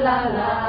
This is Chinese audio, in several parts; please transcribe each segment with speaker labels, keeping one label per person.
Speaker 1: 啦啦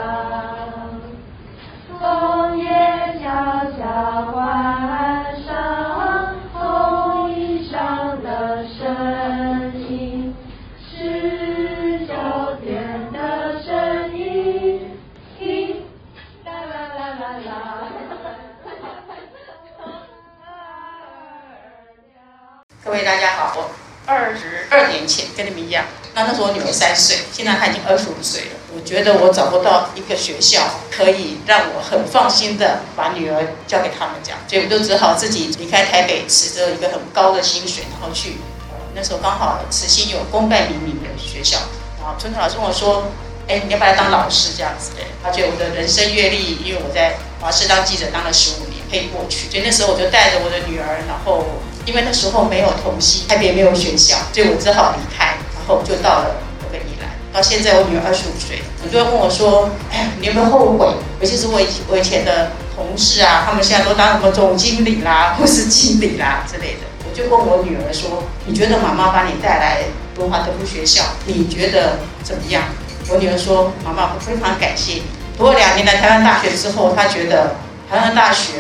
Speaker 2: 二十二年前跟你们一样。那那时候我女儿三岁，现在她已经二十五岁了。我觉得我找不到一个学校可以让我很放心的把女儿交给他们这样，所以我就只好自己离开台北，持着一个很高的薪水，然后去。那时候刚好慈心有公办民营的学校，然后春春老师跟我说：“哎，你要不要当老师这样子对？”他觉得我的人生阅历，因为我在华视当记者当了十五年，可以过去。所以那时候我就带着我的女儿，然后因为那时候没有同曦，台北没有学校，所以我只好离开。然后就到了我的宜兰，到现在我女儿二十五岁，很多人问我说：“哎，你有没有后悔？尤其是我以我以前的同事啊，他们现在都当什么总经理啦，或是经理啦之类的。”我就问我女儿说：“你觉得妈妈把你带来文华德福学校，你觉得怎么样？”我女儿说：“妈妈，我非常感谢你。读了两年的台湾大学之后，她觉得台湾大学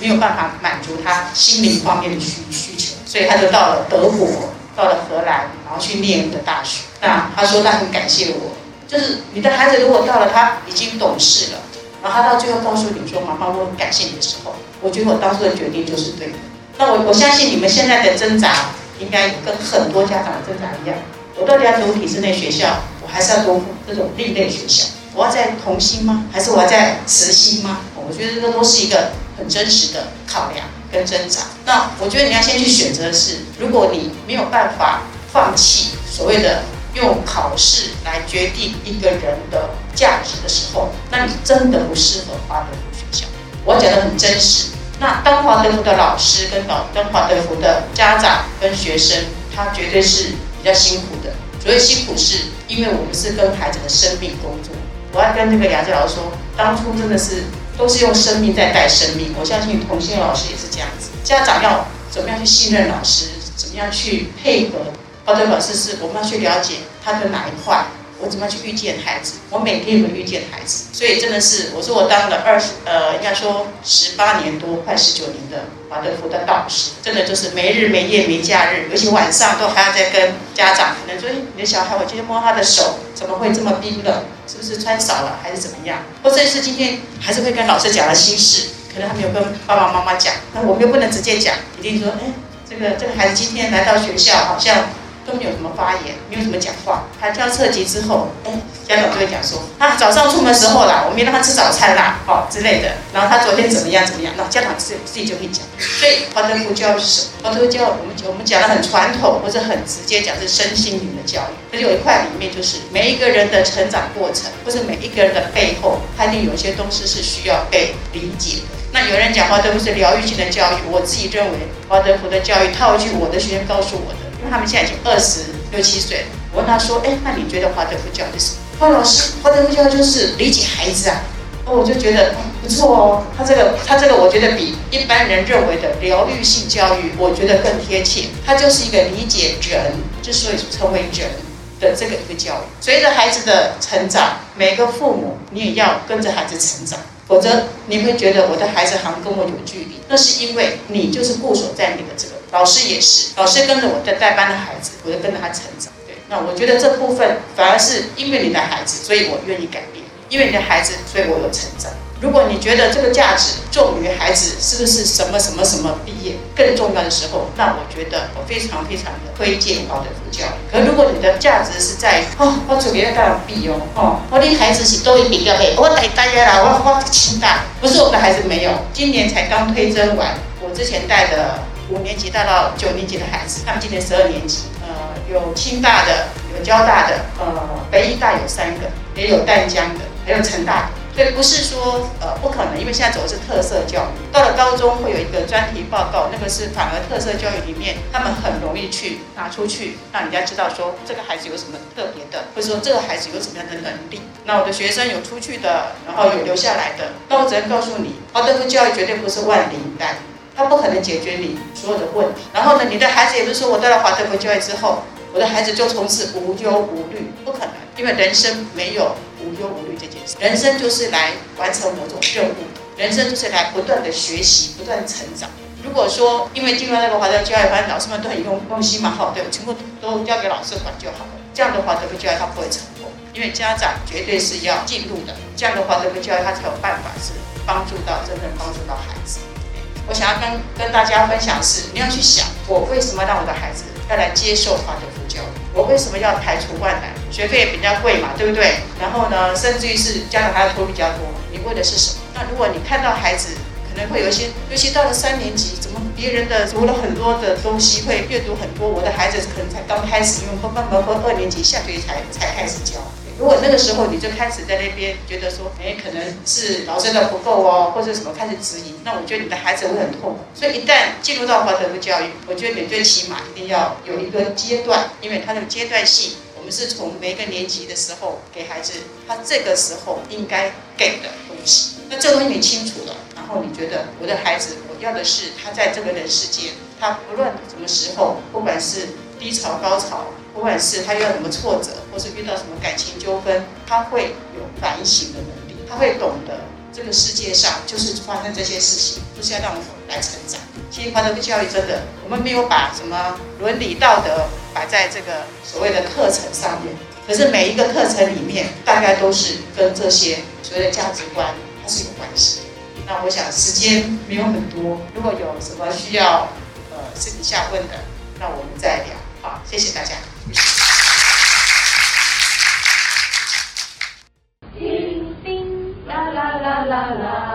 Speaker 2: 没有办法满足他心灵方面的需需求，所以他就到了德国。”到了荷兰，然后去念的大学。那他说他很感谢我，就是你的孩子如果到了他已经懂事了，然后他到最后告诉你说：“妈妈，我很感谢你的时候，我觉得我当初的决定就是对的。”那我我相信你们现在的挣扎，应该跟很多家长的挣扎一样。我到底要读体制内学校，我还是要读这种另类学校？我要在同心吗？还是我要在慈心吗？我觉得这都是一个很真实的考量。跟挣扎，那我觉得你要先去选择的是，如果你没有办法放弃所谓的用考试来决定一个人的价值的时候，那你真的不适合华德福学校。我讲的很真实。那当华德福的老师跟老当华德福的家长跟学生，他绝对是比较辛苦的。所谓辛苦，是因为我们是跟孩子的生命工作。我要跟那个雅智老师说，当初真的是。都是用生命在带生命，我相信同心老师也是这样子。家长要怎么样去信任老师，怎么样去配合？好的老师是我们要去了解他的哪一块，我怎么去遇见孩子？我每天有遇见孩子，所以真的是，我说我当了二十呃，应该说十八年多，快十九年的华德福的导师，真的就是没日没夜没假日，尤其晚上都还要再跟家长可能说，你的小孩，我今天摸他的手，怎么会这么冰冷？是不是穿少了，还是怎么样？或者是今天还是会跟老师讲了心事，可能还没有跟爸爸妈妈讲，那我们又不能直接讲，一定说，哎，这个这个孩子今天来到学校，好像。都没有什么发言，没有什么讲话。他交册籍之后，哎，家长就会讲说，他早上出门时候啦，我没让他吃早餐啦，哦之类的。然后他昨天怎么样怎么样，那家长自自己就会讲。所以华德福教育是什么？华德福教育我们我们讲的很传统，或者很直接讲是身心灵的教育。可是有一块里面就是每一个人的成长过程，或者每一个人的背后，他一定有一些东西是需要被理解的。那有人讲华德福是疗愈性的教育，我自己认为华德福的教育套一句我的学生告诉我的。因为他们现在已经二十六七岁了，我问他说：“哎，那你觉得华德福教育是什么？”他说：“老师，华德福教育就是理解孩子啊。”那我就觉得不错哦，他这个他这个我觉得比一般人认为的疗愈性教育，我觉得更贴切。他就是一个理解人之所以成为人的这个一个教育。随着孩子的成长，每个父母你也要跟着孩子成长。否则你会觉得我的孩子好像跟我有距离，那是因为你就是固守在你的这个。老师也是，老师跟着我在带班的孩子，我就跟着他成长。对，那我觉得这部分反而是因为你的孩子，所以我愿意改变；因为你的孩子，所以我有成长。如果你觉得这个价值重于孩子是不是什么什么什么毕业更重要的时候，那我觉得我非常非常的推荐华德福教育。可如果你的价值是在哦，我准备要干毕业哦，我的孩子是都一比较黑，我带大家啦，我我清大，不是我的孩子没有，今年才刚推甄完，我之前带的五年级带到九年级的孩子，他们今年十二年级，呃，有清大的，有交大的，呃，北医大有三个，也有淡江的，还有成大的。对不是说呃不可能，因为现在走的是特色教育，到了高中会有一个专题报告，那个是反而特色教育里面，他们很容易去拿出去，让人家知道说这个孩子有什么特别的，或者说这个孩子有什么样的能力。那我的学生有出去的，然后有留下来的，那我只能告诉你，华德福教育绝对不是万灵丹，它不可能解决你所有的问题。然后呢，你的孩子也不是说我到了华德福教育之后，我的孩子就从此无忧无虑，不可能，因为人生没有。人生就是来完成某种任务，人生就是来不断的学习，不断成长。如果说因为进入那个华德教育班，老师们都很用用心嘛，好，对，全部都交给老师管就好了。这样的话，德福教育他不会成功，因为家长绝对是要进入的。这样的话，德福教育他才有办法是帮助到真正帮助到孩子。我想要跟跟大家分享是，你要去想，我为什么让我的孩子要来接受华德福教育？我为什么要排除万难？学费也比较贵嘛，对不对？然后呢，甚至于是家长还要托比较多，你为的是什么？那如果你看到孩子，可能会有一些，尤其到了三年级，怎么别人的读了很多的东西，会阅读很多，我的孩子可能才刚开始，因为慢慢和二年级下学期才才开始教。如果那个时候你就开始在那边觉得说，哎，可能是老师的不够哦，或者什么开始质疑，那我觉得你的孩子会很痛苦。所以一旦进入到华德福教育，我觉得你最起码一定要有一个阶段，因为它的阶段性，是从每个年级的时候给孩子，他这个时候应该给的东西。那这个东西你清楚了。然后你觉得我的孩子，我要的是他在这个人世间，他不论什么时候，不管是低潮高潮，不管是他遇到什么挫折，或是遇到什么感情纠纷，他会有反省的能力，他会懂得这个世界上就是发生这些事情，就是要让我们来成长。其实华德福教育真的，我们没有把什么伦理道德摆在这个所谓的课程上面，可是每一个课程里面，大概都是跟这些所谓的价值观它是有关系。那我想时间没有很多，如果有什么需要呃私底下问的，那我们再聊。好，谢谢大家。
Speaker 1: 叮叮啦啦啦啦啦，